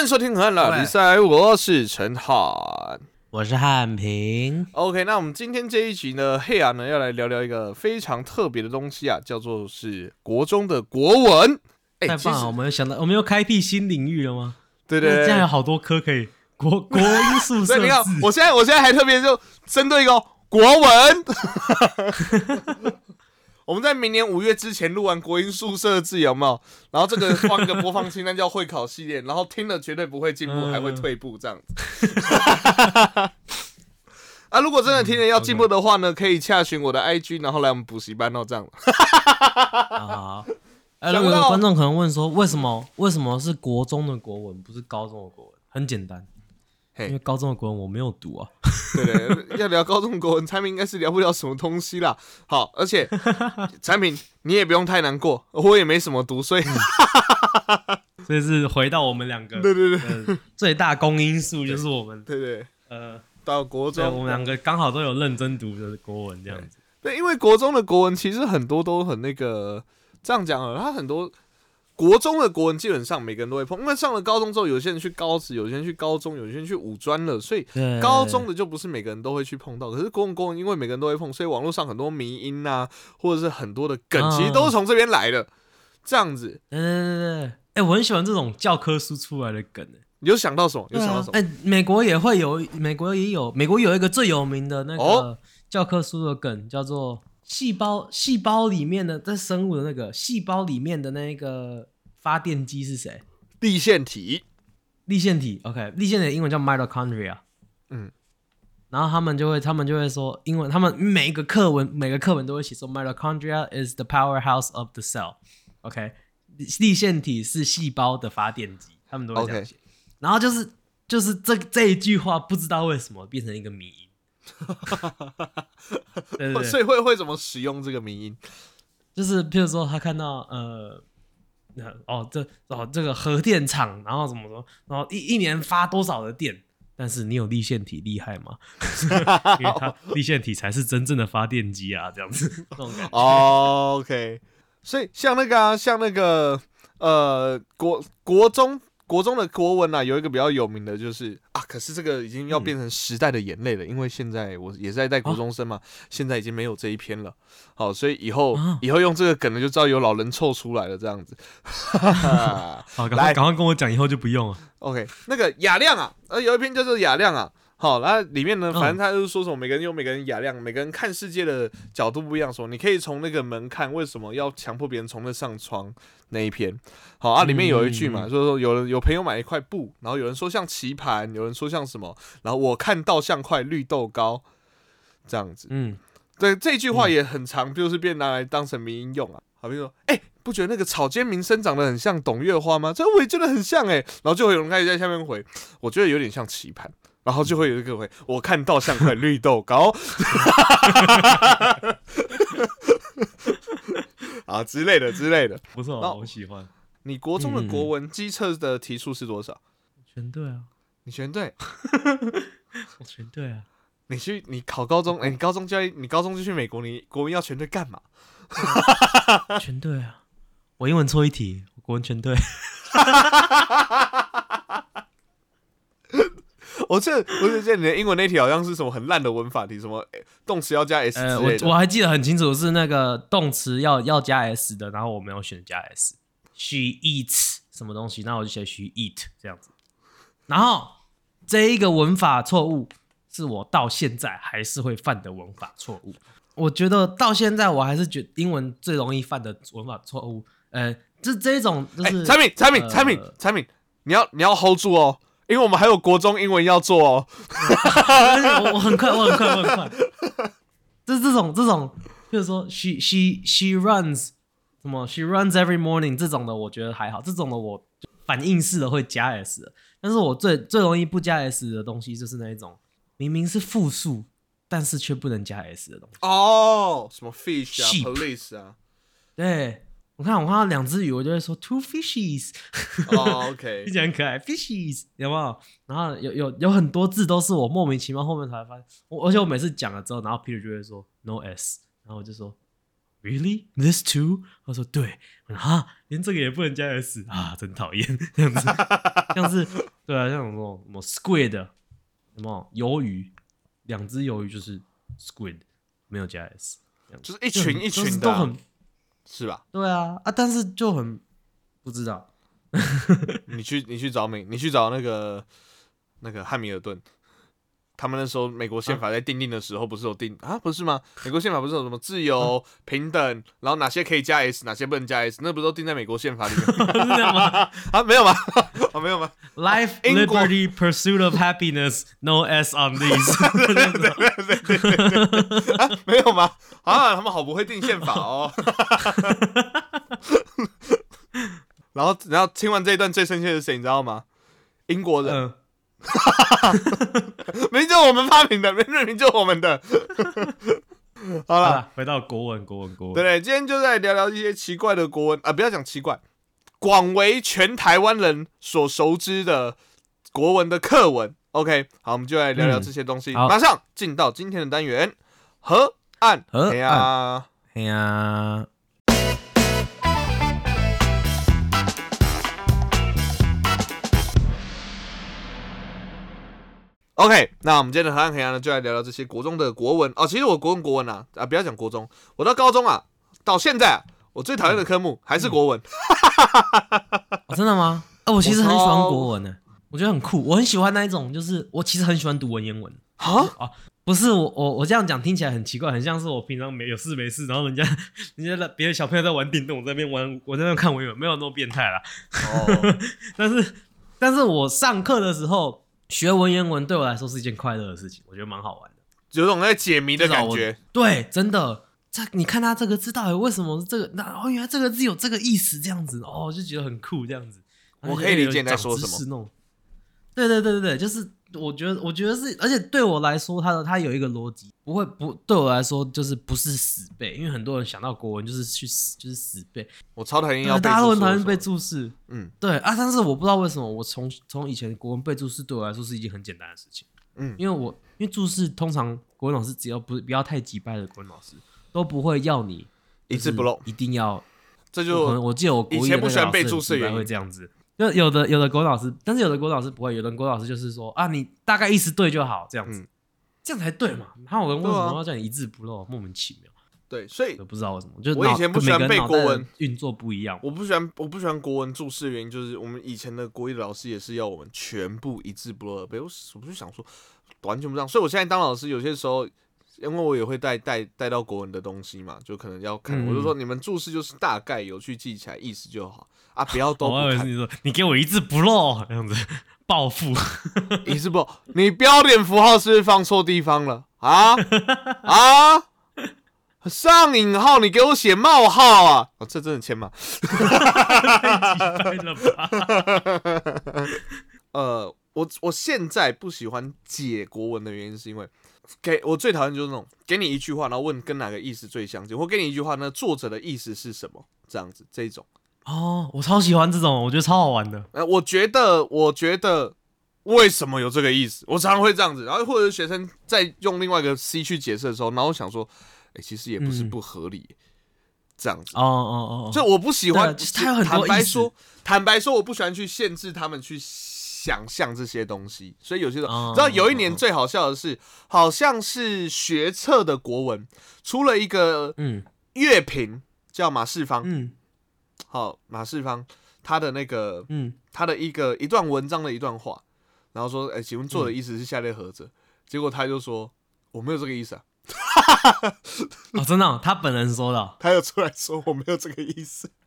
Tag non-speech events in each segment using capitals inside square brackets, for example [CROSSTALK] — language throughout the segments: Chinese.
欢迎收听《河岸拉比赛》，我是陈汉，我是汉平。OK，那我们今天这一集呢，黑暗呢要来聊聊一个非常特别的东西啊，叫做是国中的国文。哎、太棒了！我们想到，我们又开辟新领域了吗？对对對，这样有好多科可以国 [LAUGHS] 国音宿舍所以你看，我现在我现在还特别就针对一个国文，[LAUGHS] 我们在明年五月之前录完国音宿舍字有没有？然后这个放一个播放清单叫会考系列，然后听了绝对不会进步，嗯还会退步这样子。[LAUGHS] 啊，如果真的听了要进步的话呢，可以洽询我的 IG，然后来我们补习班哦，这样。啊。哎，如果有观众可能问说，为什么为什么是国中的国文，不是高中的国文？很简单，嘿因为高中的国文我没有读啊。[LAUGHS] 对对，要聊高中国文产品，应该是聊不了什么东西啦。好，而且 [LAUGHS] 产品你也不用太难过，我也没什么读，所以 [LAUGHS] 所以是回到我们两个对对对呃最大公因数，就是我们对对，呃，到国中，我中们两个刚好都有认真读的国文这样子。对，因为国中的国文其实很多都很那个，这样讲啊，他很多国中的国文基本上每个人都会碰，因为上了高中之后，有些人去高职，有些人去高中，有些人去五专了，所以，高中的就不是每个人都会去碰到。可是国文国文，因为每个人都会碰，所以网络上很多迷音啊，或者是很多的梗，嗯其实都是从这边来的。这样子，对对对对，哎，我很喜欢这种教科书出来的梗。哎你有想到什么？有想到什么？哎、美国也会有，美国也有，美国有一个最有名的那哦个教科书的梗，叫做细胞细胞里面的在生物的那个细胞里面的那个发电机是谁？立线体，立腺体。OK，立腺体的英文叫 mitochondria。嗯，然后他们就会，他们就会说英文，他们每一个课文，每个课文都会写说 mitochondria is the powerhouse of the cell。OK，立线体是细胞的发电机，他们都会这样写。然后就是就是这这一句话，不知道为什么变成一个迷音。[LAUGHS] 对对对，所以会会怎么使用这个迷音？就是譬如说他看到呃。那哦，这哦这个核电厂，然后怎么说，然后一一年发多少的电？但是你有立线体厉害吗？[LAUGHS] 因为它 [LAUGHS] 立线体才是真正的发电机啊，这样子 [LAUGHS] 这种感觉。哦 OK，所以像那个啊，像那个呃国国中国中的国文啊，有一个比较有名的就是啊，可是这个已经要变成时代的眼泪了，因为现在我也是在带国中生嘛，现在已经没有这一篇了。好，所以以后、啊以后用这个梗呢，就知道有老人凑出来了这样子。好，赶来快赶快跟我讲，以后就不用了。OK，那个雅亮啊，呃，有一篇叫做雅亮啊。好，那里面呢，嗯反正他就是说什么，每个人有每个人雅量，每个人看世界的角度不一样。说你可以从那个门看，为什么要强迫别人从那上窗那一篇？好啊，里面有一句嘛，嗯就是说有人有朋友买一块布，然后有人说像棋盘，有人说像什么，然后我看到像块绿豆糕，这样子。嗯，对，这句话也很长，就是被拿来当成迷音用啊。好比说，哎、不觉得那个草间弥生长得很像董月花吗？这我也觉得很像哎、然后就会有人开始在下面回，我觉得有点像棋盘。然后就会有一个回，[LAUGHS] 我看到像块绿豆糕，[LAUGHS] 啊之类的之类的。不错，那我喜欢。你国中的嗯国文机测的题数是多少？全对啊，你全对。[LAUGHS] 我全对啊。你去你考高中，哎、你高中就要你高中就去美国，你国文要全对干嘛？全对啊！我英文错一题，我国文全对。我这我就记得你的英文那题好像是什么很烂的文法题，什么诶动词要加 s 呃，之类的。我我还记得很清楚，是那个动词要要加 s 的，然后我没有选加 s。She eats 什么东西，那我就写 she eat 这样子。然后这一个文法错误是我到现在还是会犯的文法错误。我觉得到现在我还是觉英文最容易犯的文法错误，呃，这这一种就哎、是、产品产品呃产品产品，你要你要 hold 住哦，因为我们还有国中英文要做哦。我 [LAUGHS] 我很快，我很快，我很快。就是这种这种，就是说 she she she runs 什么 she runs every morning 这种的，我觉得还好。这种的我反应式的会加 s 的，但是我最最容易不加 s 的东西就是那一种明明是复数，但是却不能加 s 的东西。哦，什么 fish 啊，police 啊。对我看我看到两只鱼，我就会说 two fishes，哦，OK，[LAUGHS] 听起来很可爱，fishes 有没有？然后有有有很多字都是我莫名其妙后面才发现，我而且我每次讲了之后，然后 Peter 就会说 no s，然后我就说 Really? This two？他说对，哈，连这个也不能加 s 啊，真讨厌。[LAUGHS] 这样子，[LAUGHS] 像是对啊，像什么什么 squid，什么鱿鱼，两只鱿鱼就是 squid，没有加 s，就是一群一群的啊、都很是吧？对啊啊，但是就很不知道，[LAUGHS] 你去你去找美，你去找那个那个汉密尔顿，他们那时候美国宪法在定定的时候，不是有定啊？不是吗？美国宪法不是有什么自由、[LAUGHS] 平等，然后哪些可以加 s，哪些不能加 s，那不是都定在美国宪法里面是这样吗 [LAUGHS] 啊？没有吗？啊，[LAUGHS] 没有吗？？Life, liberty, pursuit of happiness, no s on these 没有吗？啊，他们好不会定宪法哦。然后，然后听完这一段最生气的是谁，你知道吗？英国人，嗯，[LAUGHS] 明明就是我们发明的，明明就我们的。[LAUGHS] 好了，回到国文，国文，国文。对对，今天就在聊聊一些奇怪的国文啊，不要讲奇怪，广为全台湾人所熟知的国文的课文。OK，好，我们就来聊聊嗯这些东西。好马上进到今天的单元河岸。河哎呀，哎呀，OK，那我们今天的河岸黑暗呢，就来聊聊这些国中的国文哦。其实我国文国文啊，啊，不要讲国中，我到高中啊，到现在、啊，我最讨厌的科目还是国文。[LAUGHS] 哦真的吗？啊，我其实很喜欢国文的，我觉得很酷，我很喜欢那一种，就是我其实很喜欢读文言文。啊，不是我我我这样讲听起来很奇怪，很像是我平常没有事没事，然后人家 [LAUGHS] 人家的别的小朋友在玩电动，我在那边玩，我在那边看文言文，没有那么变态啦。哦，[LAUGHS] 但是但是我上课的时候学文言文对我来说是一件快乐的事情，我觉得蛮好玩的。有种在解谜的感觉。对，真的，这你看他这个字到底为什么是这个？那哦，原来这个字有这个意思，这样子哦，就觉得很酷，这样子。我可以理解你在说什么。对对对对对，就是我觉得，我觉得是，而且对我来说，它的它有一个逻辑，不会不对我来说就是不是死背，因为很多人想到国文就是去死就是死背，我超讨厌要大家都很讨厌背注释。嗯对啊，但是我不知道为什么，我从从以前国文背注释对我来说是一件很简单的事情。嗯因为我因为注释通常国文老师只要不不要太急掰的国文老师都不会要你一字不漏，一定要。这就可能我记得我国以前不喜欢背老师很急掰注释的原因会这样子。就有的有的国文老师，但是有的国文老师不会，有的国文老师就是说啊，你大概意思对就好，这样子，嗯这样才对嘛。哪有人为什么要叫你一字不漏？莫名其妙，对，所以我不知道为什么。就我以前不喜欢背国文运作不一样。我不喜欢我不喜欢国文注释的原因就是我们以前的国语老师也是要我们全部一字不漏的背，我我就想说完全不这样，所以我现在当老师有些时候。因为我也会带带带到国文的东西嘛，就可能要看，嗯我就说你们注释就是大概有去记起来意思就好啊，不要都 [LAUGHS] 不看你说你给我一字不漏这样子报复。[LAUGHS] 一字不漏。你标点符号是不是放错地方了啊啊？[LAUGHS] 上引号你给我写冒号啊！哦，这真的签吗？太了吧？呃，我我现在不喜欢解国文的原因，是因为给我最讨厌就是那种给你一句话，然后问跟哪个意思最相近，或给你一句话，那作者的意思是什么，这样子这一种。哦，我超喜欢这种，我觉得超好玩的。呃，我觉得，我觉得为什么有这个意思，我常常会这样子，然后或者是学生在用另外一个 C 去解释的时候，然后我想说，哎、其实也不是嗯不合理，这样子。哦哦哦，就我不喜欢，对就是它有很多坦白说，坦白说，我不喜欢去限制他们去想象这些东西，所以有些时候，哦知道有一年最好笑的是，好像是学测的国文出了一个嗯。乐评，叫马世芳，嗯。好，马世芳他的那个嗯，他的一个一段文章的一段话，然后说，哎、请问作嗯者的意思是下列何者？结果他就说我没有这个意思啊，[LAUGHS] 哦，真的哦，他本人说的哦，他又出来说我没有这个意思。[LAUGHS]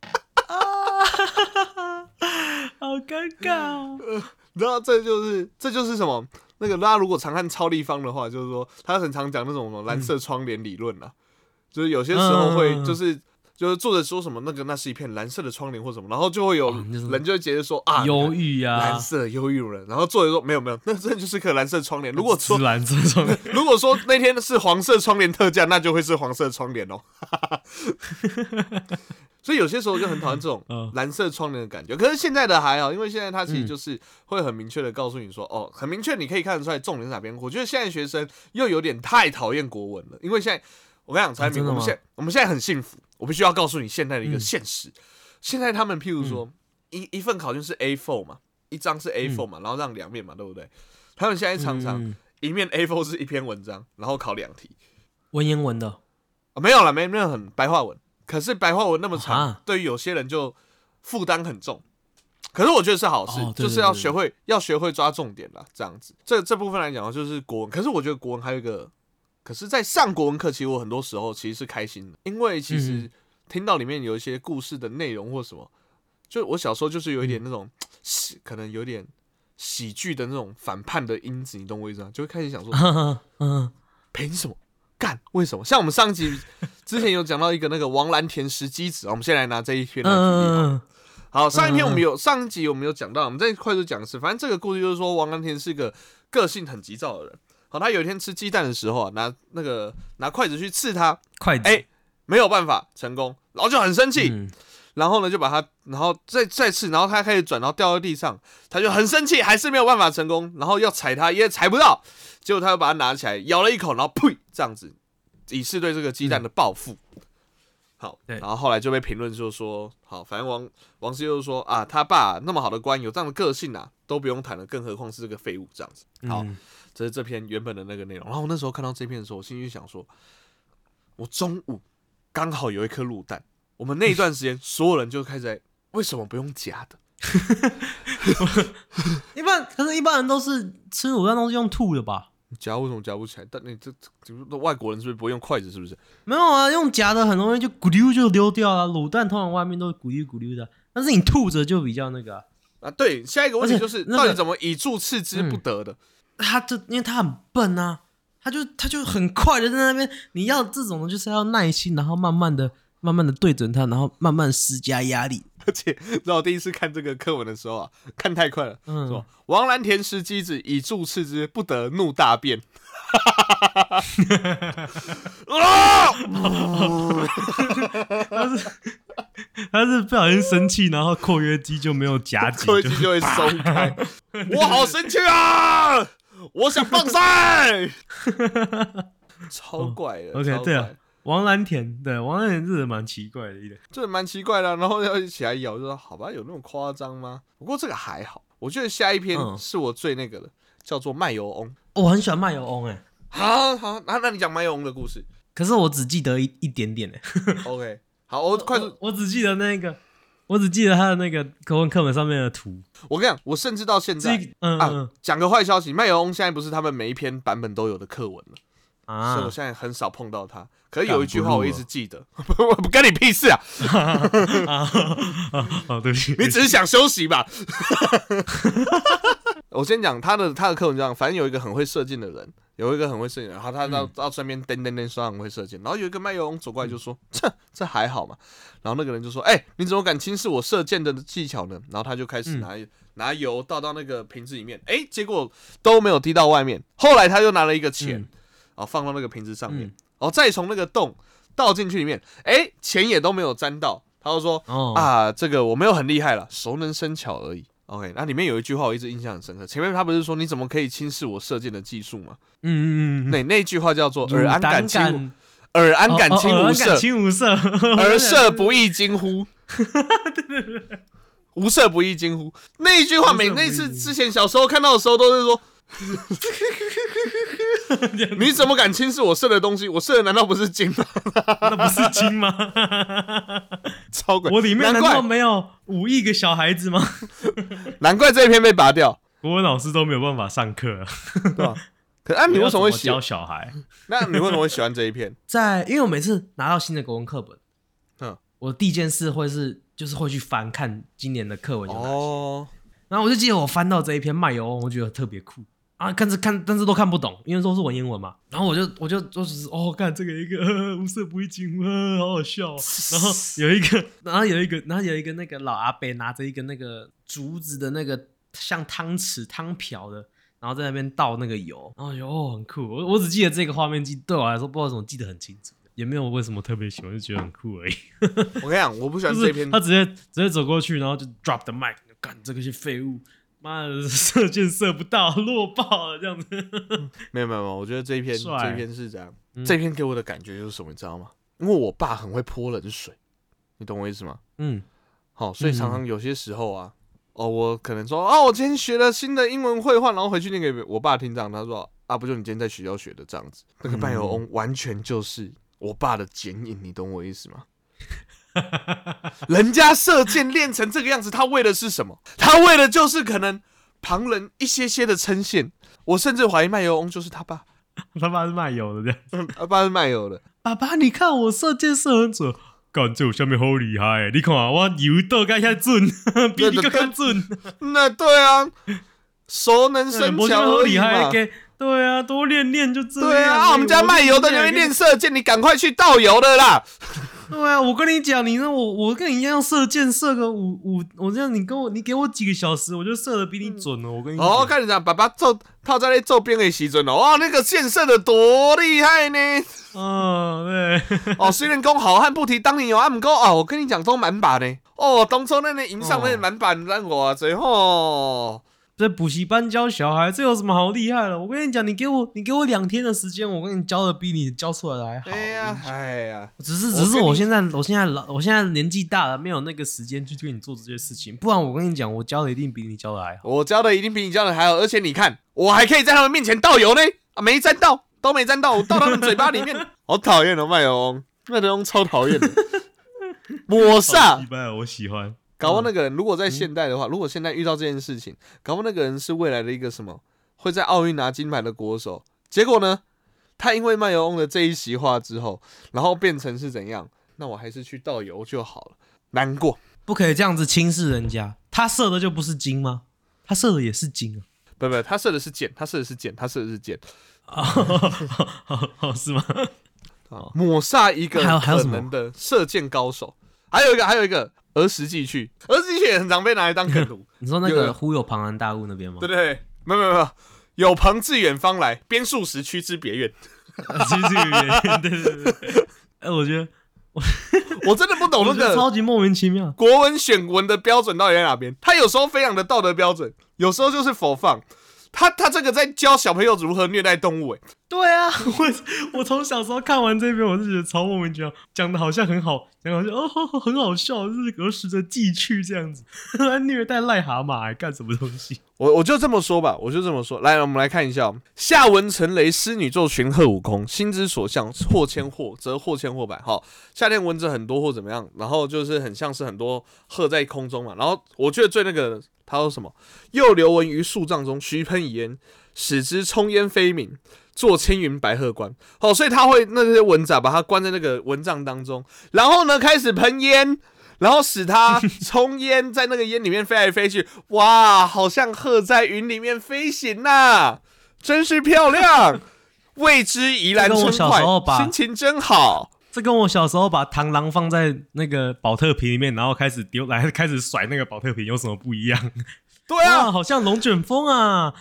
好尴尬哦。你 [LAUGHS] 知道这就是这就是什么？那个大家如果常看超立方的话，就是说他很常讲那种什么蓝色窗帘理论啊，就是有些时候会嗯就是。就是作者说什么那个那是一片蓝色的窗帘或什么，然后就会有人就会觉得说啊忧郁啊，蓝色忧郁人，然后作者说没有没有，那真的就是颗蓝色窗帘。如果说蓝色窗帘，如果说那天是黄色窗帘特价，那就会是黄色窗帘哦。[LAUGHS] 所以有些时候就很讨厌这种 [LAUGHS] 嗯蓝色窗帘的感觉。可是现在的还好，因为现在它其实嗯就是会很明确的告诉你说，哦，很明确，你可以看得出来重点是哪边。我觉得现在学生又有点太讨厌国文了，因为现在我跟你讲，产品，真的吗我们现我们现在很幸福，我必须要告诉你现在的一个嗯现实。现在他们譬如说，一一份考卷是 A4 嘛，一张是 A4 嘛，然后让两面嘛，对不对？他们现在常常嗯一面 A4 是一篇文章，然后考两题文言文的，啊，没有了，没没有很白话文。可是白话文那么长啊，对于有些人就负担很重。可是我觉得是好事，就是要学会要学会抓重点啦，这样子。这这部分来讲就是国文，可是我觉得国文还有一个，可是，在上国文课，其实我很多时候其实是开心的，因为其实嗯听到里面有一些故事的内容或什么，就我小时候就是有一点那种 [TSK] 喜，可能有点喜剧的那种反叛的因子，你懂我意思吗？就会开始想说，[LAUGHS] 嗯，凭什么干？为什么？像我们上一集之前有讲到一个那个王蓝田石基子，我们先来拿这一篇来举例好了。嗯好，上一篇我们有上一集我们有讲到，我们再快速讲一次。反正这个故事就是说，王蓝田是个个性很急躁的人。好，他有一天吃鸡蛋的时候啊，拿那个拿筷子去刺他，筷子，哎没有办法成功，然后就很生气，嗯然后呢就把他，然后再再刺，然后他开始转，然后掉到地上，他就很生气，还是没有办法成功，然后要踩他也踩不到，结果他又把它拿起来咬了一口，然后呸，这样子，以示对这个鸡蛋的报复。好，然后后来就被评论就说，好，反正王王师就说啊，他爸那么好的官，有这样的个性啊，都不用谈了，更何况是这个废物这样子。好，嗯这是这篇原本的那个内容。然后我那时候看到这篇的时候，我心里想说，我中午刚好有一颗卤蛋，我们那一段时间所有人就开始在为什么不用夹的？[LAUGHS] 一般可是一般人都是吃卤蛋都是用吐的吧？夹为什么夹不起来？但你这外国人是不是不会用筷子？是不是？没有啊，用夹的很容易就咕溜就溜掉了。卤蛋通常外面都是咕溜咕溜的，但是你吐着就比较那个啊、啊，对，下一个问题就是那个到底怎么以助刺之不得的？他就因为他很笨啊，他就他就很快的在那边，你要这种的就是要耐心，然后慢慢的、慢慢的对准他，然后慢慢施加压力。而且，你知道我第一次看这个课文的时候啊，看太快了，嗯，说王蓝田石机子以助刺之，不得怒大便。[LAUGHS] 啊！[LAUGHS] 他是不小心生气，然后括约肌就没有夹紧，括约肌就会松开。我好生气啊！我想放赛，[LAUGHS] 超怪的。哦 OK，对啊怪王蓝田，对王蓝田真的蛮奇怪的一点。这蛮奇怪的啊。然后要一起来咬，就说好吧，有那么夸张吗？不过这个还好，我觉得下一篇嗯是我最那个的，叫做卖油翁。我很喜欢卖油翁哎，好好，那那你讲卖油翁的故事。可是我只记得一一点点哎，[LAUGHS] OK，好，我快速我，我只记得那个，我只记得他的那个课文课本上面的图。我跟你讲，我甚至到现在这嗯啊嗯，讲个坏消息，卖油翁现在不是他们每一篇版本都有的课文了。所以我啊，现在很少碰到他。可是有一句话我一直记得，不 [LAUGHS] 不干你屁事啊！[LAUGHS] 对不起，你只是想休息吧？[LAUGHS] 我先讲他的他的课文这样，反正有一个很会射箭的人，有一个很会射箭然后他到到身边噔噔噔说很会射箭，然后有一个卖油翁走过来就说：“这这还好嘛。”然后那个人就说：“哎、你怎么敢轻视我射箭的技巧呢？”然后他就开始拿、拿油倒到那个瓶子里面，哎、结果都没有滴到外面。后来他又拿了一个钱，嗯然后放到那个瓶子上面，嗯然后再从那个洞倒进去里面，哎、钱也都没有沾到。他就说：“哦啊，这个我没有很厉害了，熟能生巧而已。OK，那里面有一句话我一直印象很深刻，前面他不是说你怎么可以轻视我射箭的技术吗？嗯嗯嗯，那那句话叫做尔安敢敢轻，尔安敢轻无色，轻无色，而射不亦惊乎？[LAUGHS] 无色不亦惊乎？那一句话每那次之前小时候看到的时候都是说。[LAUGHS] 你怎么敢轻视我射的东西？我射的难道不是金吗？[LAUGHS] 那不是金吗？超鬼！我里面难道没有五亿个小孩子吗？难怪这一篇被拔掉，国文老师都没有办法上课，对吧？可啊，你为什么会喜教？小孩？那你为什么会喜欢这一篇？在因为我每次拿到新的国文课本，嗯，我第一件事会是就是会去翻看今年的课文有哪些，哦，然后我就记得我翻到这一篇卖油翁，我觉得特别酷啊，看着看但是都看不懂，因为都是文言文嘛。然后我就我就就只是哦，看这个一个、呃、无色不一惊，呃，好好笑哦、然后有一个，然后有一个，然后有一个那个老阿伯拿着一个那个竹子的那个像汤匙汤瓢的，然后在那边倒那个油，然后就哦很酷。我我只记得这个画面记对我来说不知道为什么记得很清楚，也没有为什么特别喜欢，就觉得很酷而已。我跟你讲，我不喜欢 [LAUGHS] 就这一篇是他直接直接走过去，然后就 drop the mic，干这个些废物，妈的 [LAUGHS] 射箭射不到，[LAUGHS] 落爆了这样子。没有没有没有，我觉得这一篇这一篇是这样，嗯这篇给我的感觉就是什么，你知道吗？因为我爸很会泼冷水，你懂我意思吗？嗯，好，所以常常有些时候啊，哦，我可能说，哦，我今天学了新的英文绘画，然后回去念给我爸听，这样他说，啊，不就你今天在学校学的这样子，那个伴游翁完全就是我爸的剪影，你懂我意思吗？[LAUGHS] 人家射箭练成这个样子，他为的是什么？他为的就是可能旁人一些些的称羡。我甚至怀疑卖油翁就是他爸，[LAUGHS] 他爸是卖油的这样。[LAUGHS] 他爸是卖油的。爸爸，你看我射箭射很准，感觉有下面好厉害！你看我油倒该下准，[LAUGHS] 比你更更准。那对啊，熟能生巧好厉害，对啊，多练练就这样。对啊，啊我们家卖油的那边练射箭，你赶快去倒油的啦。对啊，我跟你讲，你那我我跟你一样射箭射个五五，我这样你跟我你给我几个小时，我就射的比你准了。我跟你讲，哦，看你讲，爸爸做套在那做边的时准了，哇，那个箭射的多厉害呢！哦对，哦，虽然讲好汉不提当年勇，啊，不过哦，我跟你讲都满把呢。哦，当初那那迎上那个满把让我最后，在补习班教小孩，这有什么好厉害的？我跟你讲，你给我你给我两天的时间，我跟你教的比你教出来的还好。哎呀，哎呀，只是只是我现在我现在老我现在年纪大了，没有那个时间去跟你做这些事情。不然我跟你讲，我教的一定比你教的还好。我教的一定比你教的还好，而且你看，我还可以在他们面前倒油呢，啊，没沾到，都没沾到，我倒他们嘴巴里面，[LAUGHS] 好讨厌哦，卖油翁，麦德翁超讨厌的，抹煞一。般我喜欢。搞不好那个人如果在现代的话，如果现在遇到这件事情，搞不好那个人是未来的一个什么会在奥运拿金牌的国手，结果呢，他因为卖油翁的这一席话之后，然后变成是怎样？那我还是去倒油就好了，难过。不可以这样子轻视人家。他射的就不是金吗？他射的也是金啊。不不，他射的是箭，他射的是箭，他射的是箭，哦，[LAUGHS] 是吗？啊，抹杀一个可还有还有什么能的射箭高手。还有一个，还有一个儿时记去，儿时记趣也很常被拿来当梗图，[LAUGHS] 你说那有个忽悠庞然大物那边吗？对不对？没有没有没有，有朋自远方来，边数时驱之别院。[LAUGHS] 其实这个原因，对对对对。哎，我觉得我真的不懂那个超级莫名其妙。国文选文的标准到底在哪边？他有时候非常的道德标准，有时候就是否放。他他这个在教小朋友如何虐待动物、欸，对啊，[LAUGHS] 我 [LAUGHS] 我从小时候看完这篇，我就觉得超莫名其妙，讲的好像很好，讲得好像哦很好笑，就是儿时的寄趣这样子，[LAUGHS] 虐待癞蛤蟆还干什么东西？我我就这么说吧，我就这么说。来，我们来看一下哦，下文成雷，狮女座群鹤舞空，心之所向，或千或，则或千或百。好，夏天蚊子很多或怎么样，然后就是很像是很多鹤在空中嘛。然后我觉得最那个，他说什么？又留闻于树帐中，徐喷以烟，使之冲烟飞鸣，作青云白鹤观。好，所以他会那些蚊子啊，把它关在那个蚊帐当中，然后呢开始喷烟。然后使它冲烟，在那个烟里面飞来飞去，哇，好像鹤在云里面飞行呐、真是漂亮。为之怡然春这跟我小时候快，心情真好。这跟我小时候把螳螂放在那个保特瓶里面，然后开始丢来 [LAUGHS] 开始甩那个保特瓶有什么不一样？[LAUGHS] 对啊，好像龙卷风啊！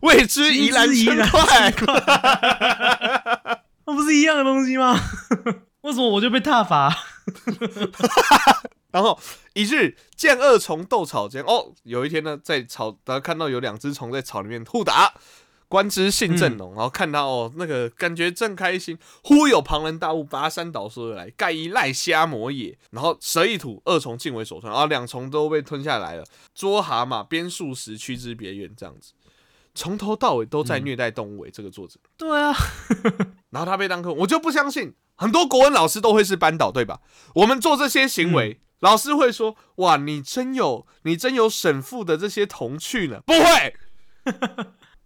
为之怡然心之怡然春快。[LAUGHS] 那不是一样的东西吗？为什么我就被踏伐？然后一日见二虫斗草间，哦，有一天呢，在草，大家看到有两只虫在草里面互打，观之信正浓，然后看到哦，那个感觉正开心，忽有庞然大物拔山倒树而来，盖一赖虾魔也。然后蛇一吐，二虫尽为所吞，然后两虫都被吞下来了。捉蛤蟆边数时驱之别院，这样子，从头到尾都在虐待动物、欸。这个作者，对啊，然后他被当课，我就不相信很多国文老师都会是班导，对吧？我们做这些行为，老师会说：“哇，你真有，你真有沈父的这些童趣呢。”不会，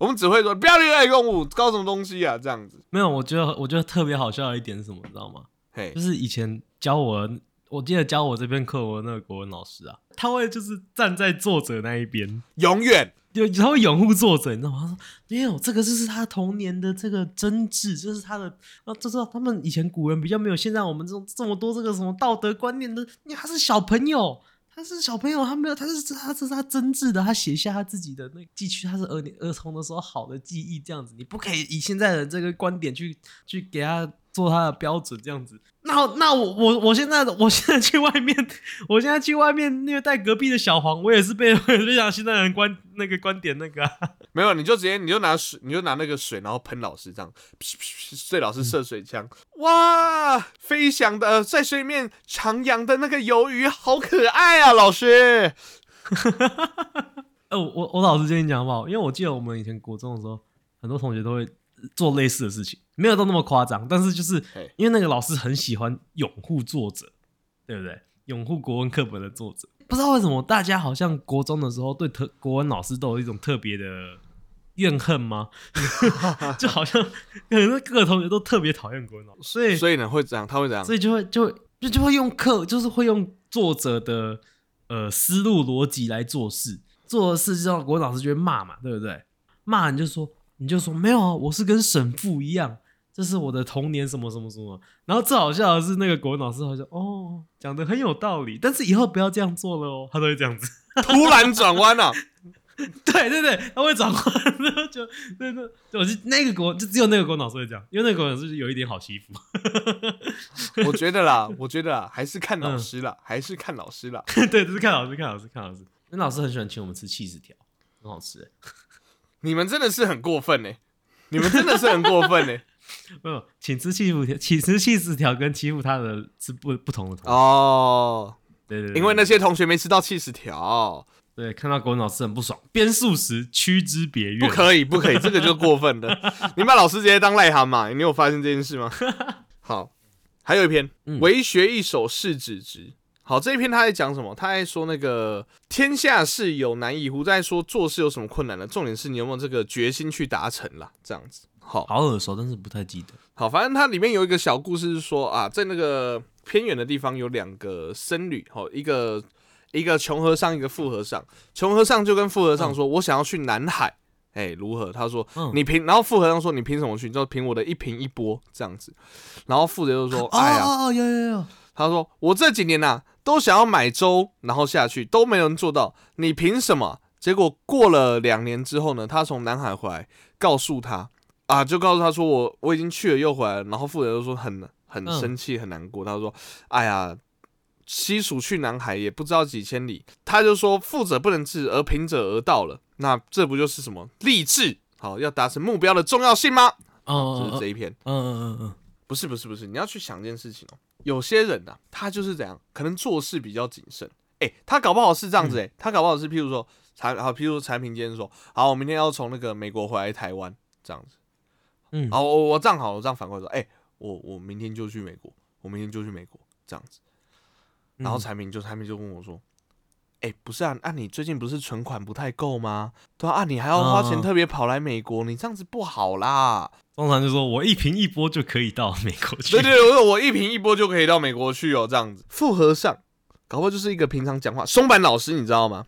我们只会说不要虐待动物，搞什么东西啊？这样子，没有，我觉得我觉得特别好笑的一点是什么，你知道吗？嘿就，是以前教我，我记得教我这篇课文那个国文老师啊，他会就是站在作者那一边，永远就他会拥护作者，你知道吗？他说没有，这个就是他童年的这个真挚，就是他的啊，这是他们以前古人比较没有现在我们这种这么多这个什么道德观念的，你还是小朋友。他是小朋友，他没有，他是他这是他真挚的，他写下他自己的那记去，他是儿年儿童的时候好的记忆，这样子，你不可以以现在的这个观点去去给他做他的标准这样子。那那我我我现在我现在去外面，我现在去外面虐待隔壁的小黄，我也是被 [LAUGHS] 我也是被讲现在人观那个观点那个、啊。没有，你就直接你就拿水，你就拿那个水，然后喷老师这样，[LAUGHS] 对老师射水枪。哇，飞翔的在水面徜徉的那个鱿鱼好可爱啊，老师。[LAUGHS] 呃，我我我老实跟你讲好不好？因为我记得我们以前国中的时候，很多同学都会做类似的事情，没有到那么夸张，但是就是因为那个老师很喜欢拥护作者，对不对？拥护国文课本的作者，不知道为什么大家好像国中的时候对特国文老师都有一种特别的怨恨吗？[LAUGHS] 就好像可能各个同学都特别讨厌国文老师，所以所以呢会这样，他会这样所。以就会就会就就会用课，就是会用作者的呃思路逻辑来做事，做的事之后，国文老师就会骂嘛，对不对？骂你就说你就说没有啊，我是跟神父一样，这是我的童年什么什么什么。然后最好笑的是那个国文老师好像哦讲的很有道理，但是以后不要这样做了哦，他都会这样子。[LAUGHS] 突然转弯了！对对对，他会转换，然后就对对，对我就那个国就只有那个国文老师会这样，因为那个国文老师有一点好欺负。[LAUGHS] 我觉得啦，我觉得啦，还是看老师啦，还是看老师啦。[LAUGHS] 对，就是看老师，看老师，看老师。那老师很喜欢请我们吃气死条，很好吃欸。你们真的是很过分呢、你们真的是很过分呢、[LAUGHS] 没有，请吃气死条，请吃气死条跟欺负他的是不不同的同学。哦，对对对，因为那些同学没吃到气死条，对看到国文老师很不爽，编数时趋之别院。不可以，[LAUGHS] 不可以，这个就过分了。你把老师直接当癞蛤蟆，你有发现这件事吗？[LAUGHS] 好，还有一篇嗯为学一首是子之。好，这一篇他在讲什么？他在说那个天下事有难易乎？在说做事有什么困难呢？重点是你有没有这个决心去达成啦，这样子。好，好耳熟，但是不太记得。好，反正它里面有一个小故事是说啊，在那个偏远的地方有两个僧侣，好，一个一个穷和尚，一个富和尚。穷和尚就跟富和尚说：“我想要去南海，哎、如何？”他说：“嗯你凭。”然后富和尚说：“你凭什么去？”你就凭我的一平一波这样子。然后富者就说：“哎呀，哦哦，有有有，他说我这几年呐、都想要买粥，然后下去都没人做到，你凭什么？”结果过了两年之后呢，他从南海回来，告诉他啊，就告诉他说我我已经去了又回来了。然后富人就说很很嗯生气很难过，他说：“哎呀，西蜀去南海也不知道几千里。”他就说：“富者不能至，而贫者而道了。”那这不就是什么励志？好，要达成目标的重要性吗？哦就是这一篇。嗯嗯嗯嗯，不是不是不是，你要去想一件事情哦。有些人呐、他就是怎样，可能做事比较谨慎。诶，他搞不好是这样子诶，他搞不好是譬如说产好，譬如说产品今天说，好，我明天要从那个美国回来台湾这样子。嗯好，我我这样好，我这样反过来说，诶，我我明天就去美国，我明天就去美国这样子。然后嗯产品就产品就跟我说，诶，不是啊，啊你最近不是存款不太够吗？对啊，啊你还要花钱嗯特别跑来美国，你这样子不好啦。通常就说我一平一波就可以到美国去。对对对，我我一瓶一波就可以到美国去哦，这样子。复合上，搞不好就是一个平常讲话松坂老师，你知道吗？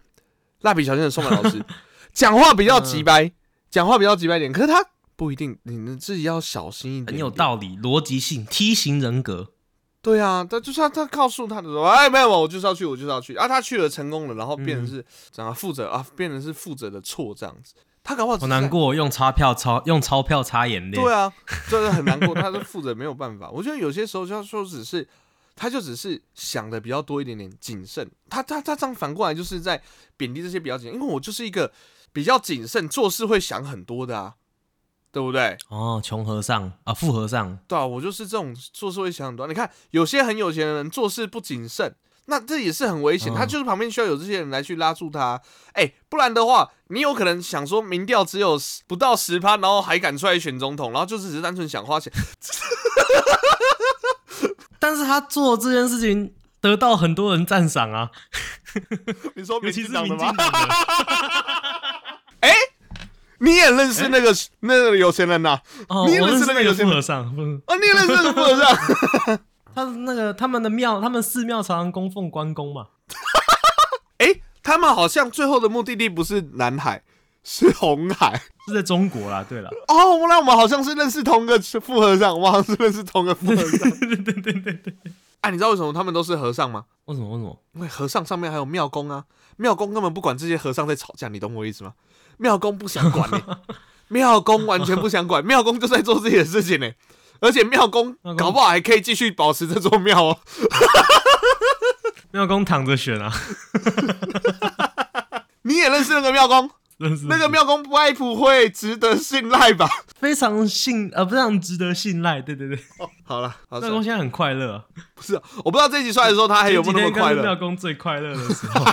蜡笔小新的松坂老师 [LAUGHS] 讲话比较直白，讲话比较急掰一点，可是他不一定，你们自己要小心一点很有。道理，逻辑性，梯形人格。对啊，他就是他他告诉他的说，哎，没有，我就是要去，我就是要去啊。他去了成功了，然后变成是怎样负责啊，变成是负责的错这样子。他搞不好好难过，用钞票擦用钞票擦眼泪。对啊，真的很难过。他是负责没有办法。我觉得有些时候就要说，只是他就只是想的比较多一点点，谨慎。他他他这样反过来就是在贬低这些比较谨，因为我就是一个比较谨慎，做事会想很多的啊，对不对？哦，穷和尚啊，富和尚，对啊，我就是这种做事会想很多。你看有些很有钱的人做事不谨慎。那这也是很危险，嗯他就是旁边需要有这些人来去拉住他，哎、不然的话，你有可能想说民调只有10不到十趴，然后还敢出来选总统，然后就是只是单纯想花钱，[LAUGHS] 但是他做这件事情得到很多人赞赏啊，你说尤其是党的吗民进？党的。[LAUGHS] 你也认识那个、那个有钱人呐、哦，你认识那个富和尚，不是啊？你也认识那个富和尚？[LAUGHS] 他那个他们的庙，他们寺庙常常供奉关公嘛。[LAUGHS] 哎、他们好像最后的目的地不是南海，是红海。是在中国啦，对了，哦，那我们好像是认识同个副和尚，我们好像是认识同个副和尚。对对对对对。哎、[LAUGHS] 你知道为什么他们都是和尚吗？为什么？为什么？因为和尚上面还有庙公啊，庙公根本不管这些和尚在吵架，你懂我意思吗？庙公不想管呢、[LAUGHS] 庙公完全不想管，庙公就在做自己的事情呢、而且庙公搞不好还可以继续保持这座庙哦。庙公躺着选啊，[LAUGHS] 你也认识那个庙公？认识那个庙公不爱普会值得信赖吧？非常信呃非常值得信赖，对对对，哦，好了，好庙公现在很快乐啊，不是，我不知道这一集出来的时候他还有没有那么快乐庙。公最快乐的时候，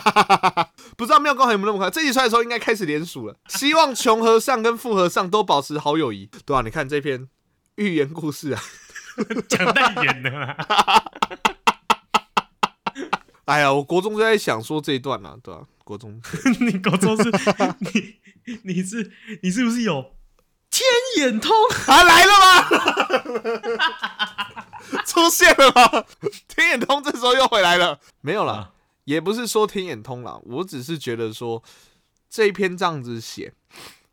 [LAUGHS] 不知道庙公还有没有那么快？这集出来的时候应该开始联署了。希望穷和尚跟富和尚都保持好友谊。对啊，你看这篇寓言故事啊，[LAUGHS] 讲太远了啊，[LAUGHS] 哎呀，我国中就在想说这一段啊，对啊，国中 [LAUGHS] 你国中是，你你是你是不是有天眼通？啊来了吗？出现了吗？天眼通这时候又回来了，没有啦，啊也不是说天眼通啦，我只是觉得说这一篇这样子写。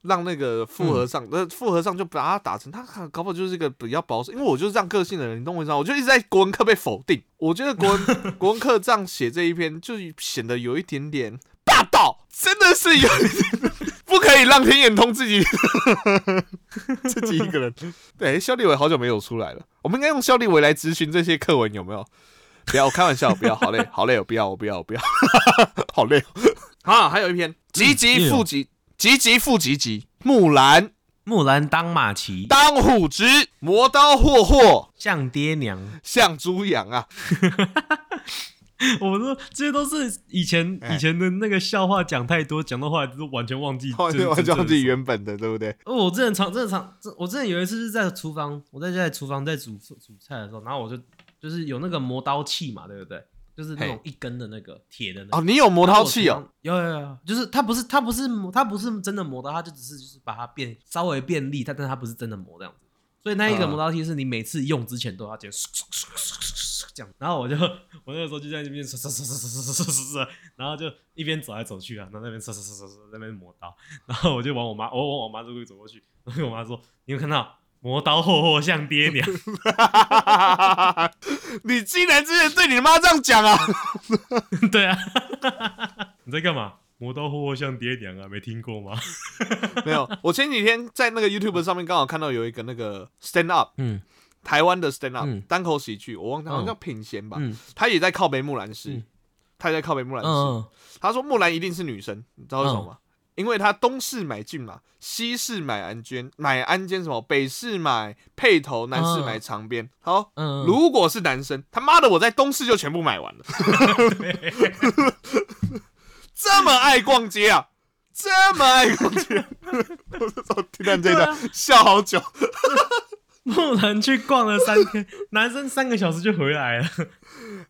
让那个富和上，那、富和上就把他打成他搞不好就是一个比较保守，因为我就是这样个性的人，你懂我意思吗？我就一直在国文课被否定。我觉得国文 [LAUGHS] 国文课这样写这一篇，就显得有一点点霸道，真的是有一点不可以让天眼通自己 [LAUGHS] 自己一个人。对，肖立伟好久没有出来了，我们应该用肖立伟来咨询这些课文有没有？不要，我开玩笑，不要，好累，好累我，不要，我不要，我不要，[LAUGHS] 好累哦。啊，还有一篇急急复急，急急复吉吉，木兰木兰当马骑，当户织，磨刀霍霍像爹娘。像猪羊啊！[LAUGHS] 我说这些都是以前哎以前的那个笑话讲太多，讲到后来就是完全忘记，完全完全忘记原本的，对不对？哦，我之前常，真的常，这我之前有一次是在厨房，我在家里厨房在煮煮菜的时候，然后我就就是有那个磨刀器嘛，对不对？就是那种一根的那个铁的那、哦，你有磨刀器哦？有有有，就是它不是它不是磨它不是真的磨刀，它就只是就是把它变稍微变利，它但它不是真的磨这样子。所以那一个磨刀器是你每次用之前都要剪，[LAUGHS] 这样。然后我就我那个时候就在那边刷刷刷刷刷刷刷刷，然后就一边走来走去啊，然后那边刷刷刷刷刷那边磨刀，然后我就往我妈我往我妈这边走过去，然后我妈说：“你有看到磨刀霍霍像爹娘？” [LAUGHS] 你竟然之前对你妈这样讲啊？[LAUGHS] 对啊，[LAUGHS] 你在干嘛？磨刀霍霍像爹娘啊，没听过吗？没有，我前几天在那个 YouTube 上面刚好看到有一个那个 Stand Up 嗯台湾的 Stand Up、嗯单口喜剧，我忘记好像嗯叫品贤吧，嗯他也在靠北木兰诗，嗯他也在靠北木兰诗。嗯他说木兰一定是女生，你知道为什么吗？因为他东市买骏马，西市买鞍鞯，买鞍鞯什么？北市买辔头，南市买长鞭。好，嗯，如果是男生，他妈的我在东市就全部买完了。[LAUGHS] 这么爱逛街啊，这么爱逛街，[LAUGHS] 我这时候听到这一段、笑好久。[LAUGHS] 木兰去逛了三天，男生三个小时就回来了。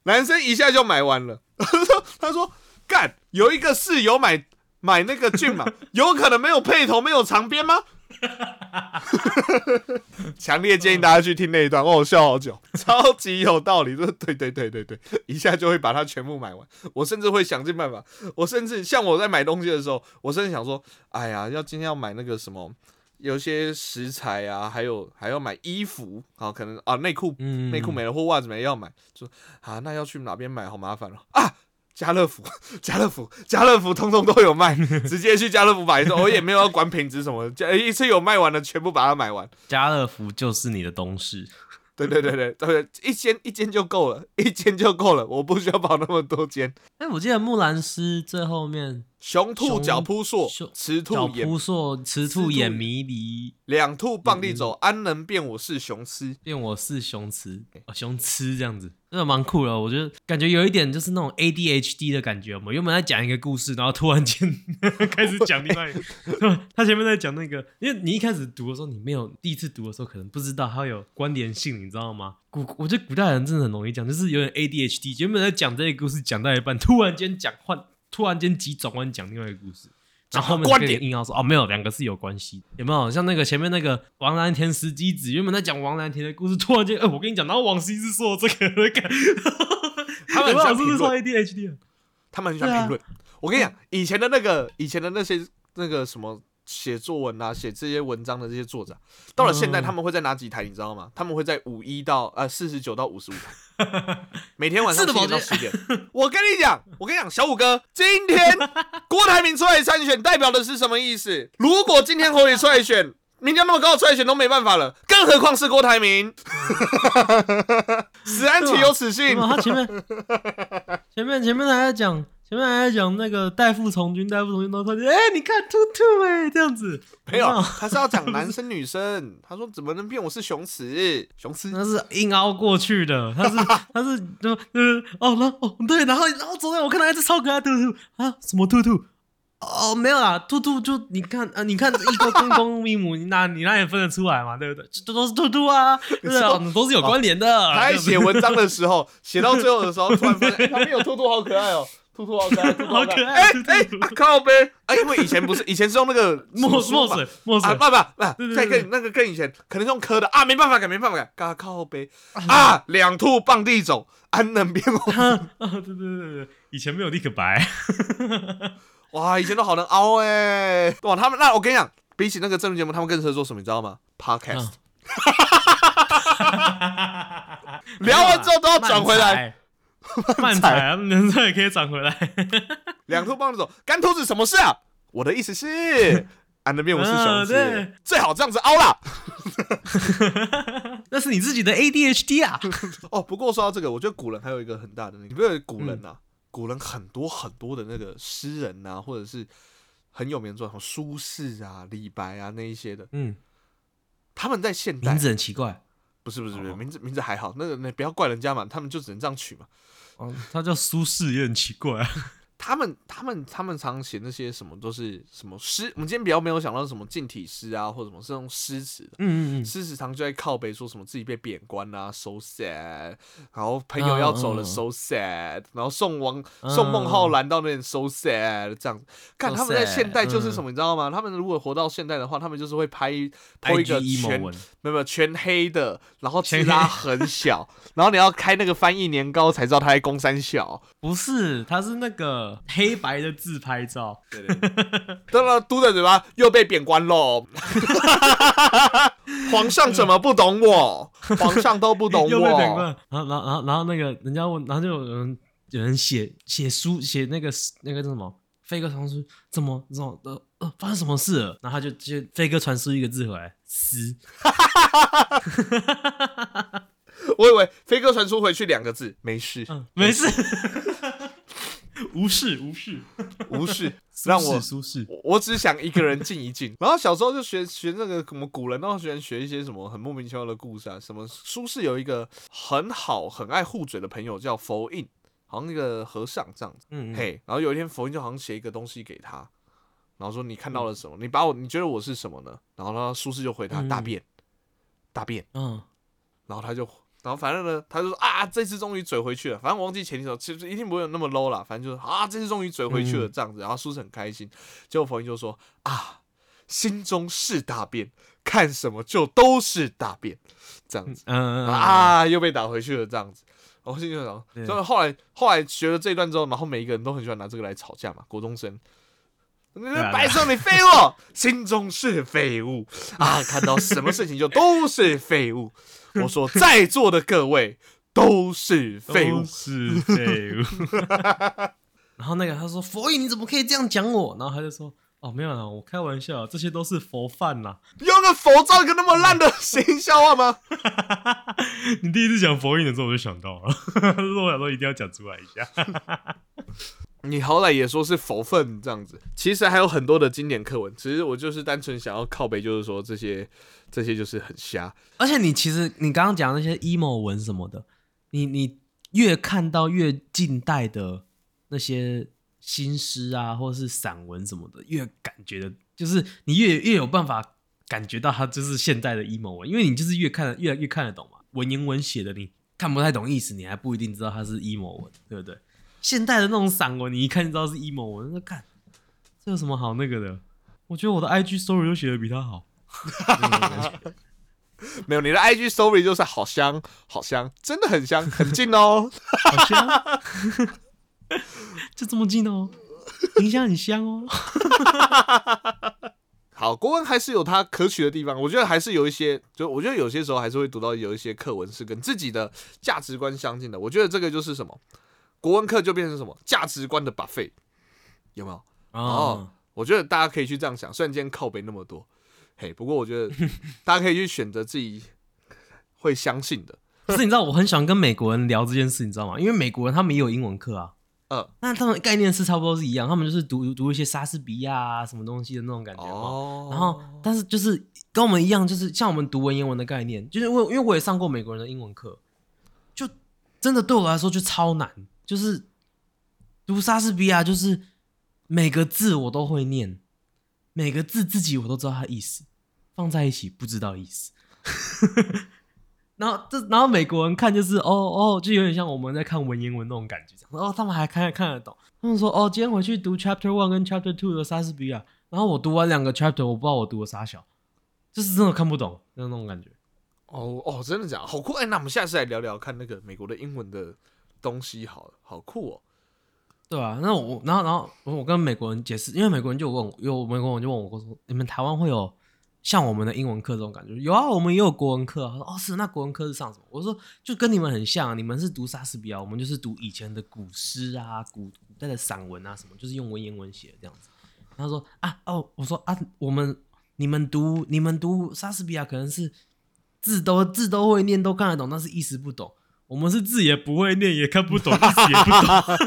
男生一下就买完了。他说：“他说干，有一个室友买买那个骏马，[LAUGHS] 有可能没有配头，没有长鞭吗？” [LAUGHS] 强烈建议大家去听那一段，哦，我笑好久，[LAUGHS] 超级有道理。说对对对对对，一下就会把它全部买完。我甚至会想尽办法，我甚至像我在买东西的时候，我甚至想说，哎呀，要今天要买那个什么。有些食材啊，还有还要买衣服啊，可能啊内裤嗯内裤没了或袜子没了要买，就啊那要去哪边买？好麻烦哦啊！[LAUGHS] 家乐福，家乐福，家乐福，通通都有卖，[LAUGHS] 直接去家乐福买一次，我也没有要管品质什么 [LAUGHS] 一次有卖完的全部把它买完。家乐福就是你的东西。对对对对对，一间一间就够了，一间就够了，我不需要跑那么多间。哎、我记得木兰诗最后面雄兔雄脚扑朔，雌兔眼扑朔，雌雌兔兔眼迷离，两兔傍地嗯走，安能辨我是雄雌？辨我是雄雌，哦，雄雌这样子，真的蛮酷的。我觉得感觉有一点就是那种 ADHD 的感觉。我们原本在讲一个故事，然后突然间 [LAUGHS] 开始讲另外一个。[LAUGHS] 他前面在讲那个，因为你一开始读的时候，你没有第一次读的时候，可能不知道它有关联性，你知道吗？古我觉得古代人真的很容易讲，就是有点 ADHD。原本在讲这个故事，讲到一半，突然间讲换，突然间急转弯讲另外一个故事。然后后面观点就硬要说哦，没有，两个是有关系的，有没有？像那个前面那个王蓝田石机子，原本在讲王蓝田的故事，突然间，哎、我跟你讲，然后王羲之说这个，那个 [LAUGHS] 他们是不是说 ADHD 啊？他们很喜欢对啊评论。我跟你讲，以前的那个，以前的那些那个什么写作文啊，写这些文章的这些作者啊，到了现在嗯他们会在哪几台？你知道吗？他们会在五一到呃四十九到五十五台，每天晚上七点到宝十点。我跟你讲，我跟你讲，小五哥，今天郭台铭出来参选，代表的是什么意思？如果今天侯友宜出来选。民调那么高的出来选都没办法了，更何况是郭台铭。[LAUGHS] 死安岂有此信没？有他前面 [LAUGHS] 前面前面还在讲，前面还在讲那个代父从军，代父从军，然后突然间，哎、你看兔兔哎，这样子，没有有，他是要讲男生女生。他说怎么能骗我是雄雌？[LAUGHS] 雄雌那是硬凹过去的，他是 [LAUGHS] 他是就就是哦，然后哦对，然后然后昨天我看到一只超可爱的兔兔啊，什么兔兔？哦，没有啦，兔兔就你看啊，你看一个公公一母，你哪你哪也分得出来嘛，对不对？这都是兔兔啊，对不对？说哦都是有关联的。他在写文章的时候，写到最后的时候，突然发现、哎旁边有兔兔，好可爱哦，兔兔好可爱，好可爱哎哎、啊靠背啊，因为以前不是，以前是用那个墨墨水墨水。啊，不不不，再对跟那个跟以前可能是用刻的啊，没办法改，没办法改，嘎靠背啊，两兔傍地走，安能辨我？[LAUGHS] 啊，对对对对，以前没有立可白，[LAUGHS] 哇，以前都好能凹哎、哇，他们那我跟你讲，比起那个政治节目，他们更适合做什么，你知道吗？Podcast，、[LAUGHS] 聊完之后都要转回来。[LAUGHS] 慢踩啊，人生也可以转回来。[LAUGHS] 两兔傍地走，干兔子什么事啊？我的意思是，[LAUGHS] 安能辨我是雄嗯狮，对最好这样子凹啦。那是你自己的 ADHD 啊！哦，不过说到这个，我觉得古人还有一个很大的那个，你不觉得古人啊，古人很多很多的那个诗人啊，或者是很有名的作品，苏轼啊、李白啊那一些的，嗯，他们在现代名字很奇怪不是不是不是哦名字名字还好，那个那不要怪人家嘛，他们就只能这样取嘛。哦，他叫苏轼也很奇怪啊。他们他们他们常写那些什么都是什么诗，我们今天比较没有想到什么近体诗啊，或者什么是用诗词的。嗯嗯嗯，诗词常就在靠背说什么自己被贬官啊，so sad，然后朋友要走了、so sad，然后送王嗯送孟浩然到那边 so sad 这样。看他们在现代就是嗯什么，你知道吗？他们如果活到现代的话，他们就是会拍拍一个全，没有没有全黑的，然后字全黑拉很小，[LAUGHS] 然后你要开那个翻译年糕才知道他在攻三小。不是，他是那个黑白的自拍照。对对對，当然嘟着嘴巴又被贬官喽。[LAUGHS] 皇上怎么不懂我？皇上都不懂又被贬我。官，然后然后然后然后那个人家问，然后就有人有人写写书写那个那个叫什么飞鸽传书，怎么怎么呃呃发生什么事了？然后他就就飞鸽传书一个字回来，撕。[LAUGHS] 我以为飞鸽传书回去两个字，没事，嗯，没事，[LAUGHS] 无 [LAUGHS] 视无视，无视，[LAUGHS] [LAUGHS] 让我舒适。我我只想一个人静一静。然后小时候就学学那个什么古人，然后喜欢学一些什么很莫名其妙的故事啊。什么苏轼有一个很好很爱护嘴的朋友叫佛印，好像那个和尚这样子。嗯，嗯嘿，然后有一天佛印就好像写一个东西给他，然后说你看到了什么？你把我你觉得我是什么呢？然后呢，苏轼就回他嗯大便，大便。嗯然后他就，然后反正呢，他就说啊，这次终于嘴回去了。反正我忘记前提什么，其实一定不会有那么 low 啦。反正就是啊，这次终于嘴回去了嗯这样子。然后苏轼很开心，结果朋友就说啊，心中是大便，看什么就都是大便，这样子。嗯嗯啊，又被打回去了这样子。然后心里就想，对所以后来后来学了这一段之后，然后每一个人都很喜欢拿这个来吵架嘛，国中生。啊白色你废物，心中是废物啊！看到什么事情就都是废物。我说在座的各位都是废物，是废物。[LAUGHS] 然后那个他说：“佛印，你怎么可以这样讲我？”然后他就说：“哦，没有啦，我开玩笑，这些都是佛饭啦。用个佛造一个那么烂的谐音笑话吗？[LAUGHS] 你第一次讲佛印的时候，我就想到了，所以我想说一定要讲出来一下。你好歹也说是佛分这样子，其实还有很多的经典课文，其实我就是单纯想要靠北，就是说这些这些就是很瞎。而且你其实你刚刚讲那些 emo 文什么的，你你越看到越近代的那些新诗啊，或者是散文什么的，越感觉的，就是你越越有办法感觉到它就是现代的 emo 文，因为你就是越看越来越看得懂嘛。文言文写的你看不太懂意思，你还不一定知道它是 emo 文，对不对？现代的那种散文，你一看就知道是 emo 文，那看这有什么好那个的？我觉得我的 IG story 都写的比他好。没有，你的 IG story 就是好香，好香，真的很香，很近哦。好香，就这么近哦，影响很香哦。好，国文还是有它可取的地方，我觉得还是有一些，就我觉得有些时候还是会读到有一些课文是跟自己的价值观相近的。我觉得这个就是什么，国文课就变成什么价值观的 buffet，有没有？哦，我觉得大家可以去这样想，虽然今天靠北那么多，嘿，不过我觉得 [LAUGHS] 大家可以去选择自己会相信的。可是你知道，我很喜欢跟美国人聊这件事，你知道吗？因为美国人他们也有英文课啊，呃，那他们概念是差不多是一样，他们就是读读一些莎士比亚啊什么东西的那种感觉嘛。哦，然后，但是就是跟我们一样，就是像我们读文言文的概念，就是我因为我也上过美国人的英文课，就真的对我来说就超难，就是读莎士比亚，就是每个字我都会念，每个字自己我都知道它意思，放在一起不知道意思。[LAUGHS] 然后这，然后美国人看就是哦哦，就有点像我们在看文言文那种感觉，然后他们还看看得懂。他们说哦，今天回去读 Chapter One 跟 Chapter Two 的莎士比亚，然后我读完两个 Chapter，我不知道我读了啥小，就是真的看不懂，那种感觉。哦哦，真的假？好酷！哎，那我们下次来聊聊看那个美国的英文的东西，好了，好酷哦。对啊，那我然后然后我跟美国人解释，因为美国人就问我，有美国人就问我说，你们台湾会有？像我们的英文课这种感觉，有啊，我们也有国文课。啊他说：“哦，是那国文课是上什么？”我说：“就跟你们很像，你们是读莎士比亚，我们就是读以前的古诗啊、古古代的散文啊什么，就是用文言文写的这样子。”他说：“啊，哦，我说啊，我们你们读你们读莎士比亚，可能是字都字都会念，都看得懂，但是意思不懂。我们是字也不会念，也看不懂，意思也不懂。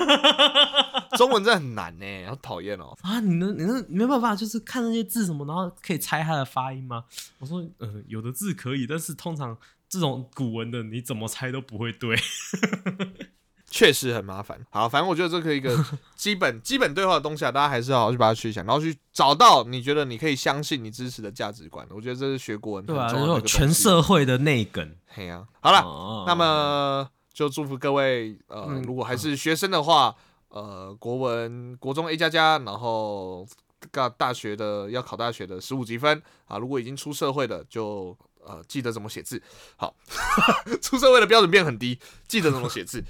[LAUGHS] ”中文真的很难呢，好讨厌哦！啊，你能，你能没办法，就是看那些字什么，然后可以猜它的发音吗？我说，呃，有的字可以，但是通常这种古文的，你怎么猜都不会对，确实很麻烦。好，反正我觉得这个一个 [LAUGHS] 基本基本对话的东西啊，大家还是要好好去把它去想，然后去找到你觉得你可以相信、你支持的价值观。我觉得这是学国文对吧？然后全社会的内梗。嘿呀，好了，那么就祝福各位，呃，如果还是学生的话。呃，国文国中 A 加加，然后大大学的要考大学的十五级分啊。如果已经出社会的，就呃记得怎么写字。好，[LAUGHS] 出社会的标准变很低，记得怎么写字。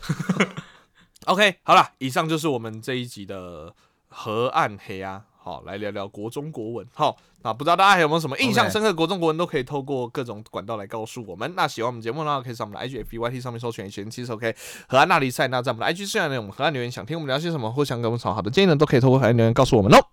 OK，好了，以上就是我们这一集的河岸黑啊。好，来聊聊国中国文。好，那不知道大家还有没有什么印象深刻国中国文，都可以透过各种管道来告诉我们。那喜欢我们节目的话，可以上我们的 IG、FYT 上面搜寻“全七十 OK”。河岸那里赛，那在我们的 IG 上呢，我们河岸留言想听我们聊些什么，或想给我们什么好的建议呢，都可以透过河岸留言告诉我们哦。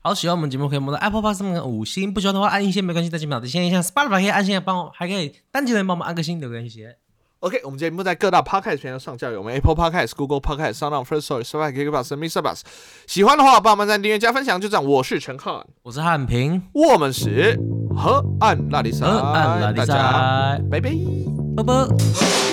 好，喜欢我们节目可以摸到 Apple Pass 上面五星，不喜欢的话按一些没关系，再几秒的先一下 Spotify 可以按星帮我，还可以单击人帮我们按个星留个谢。OK，我们节目在各大 Podcast 平台上架，有我们 Apple Podcast、Google Podcast、Sound、First Story、Spotify、KKBox、Mr. Bus。喜欢的话，帮我们在订阅加分享，就这样。我是陈汉，我是汉平，我们是河岸拉力赛，河岸拉力赛，拜拜，拜拜。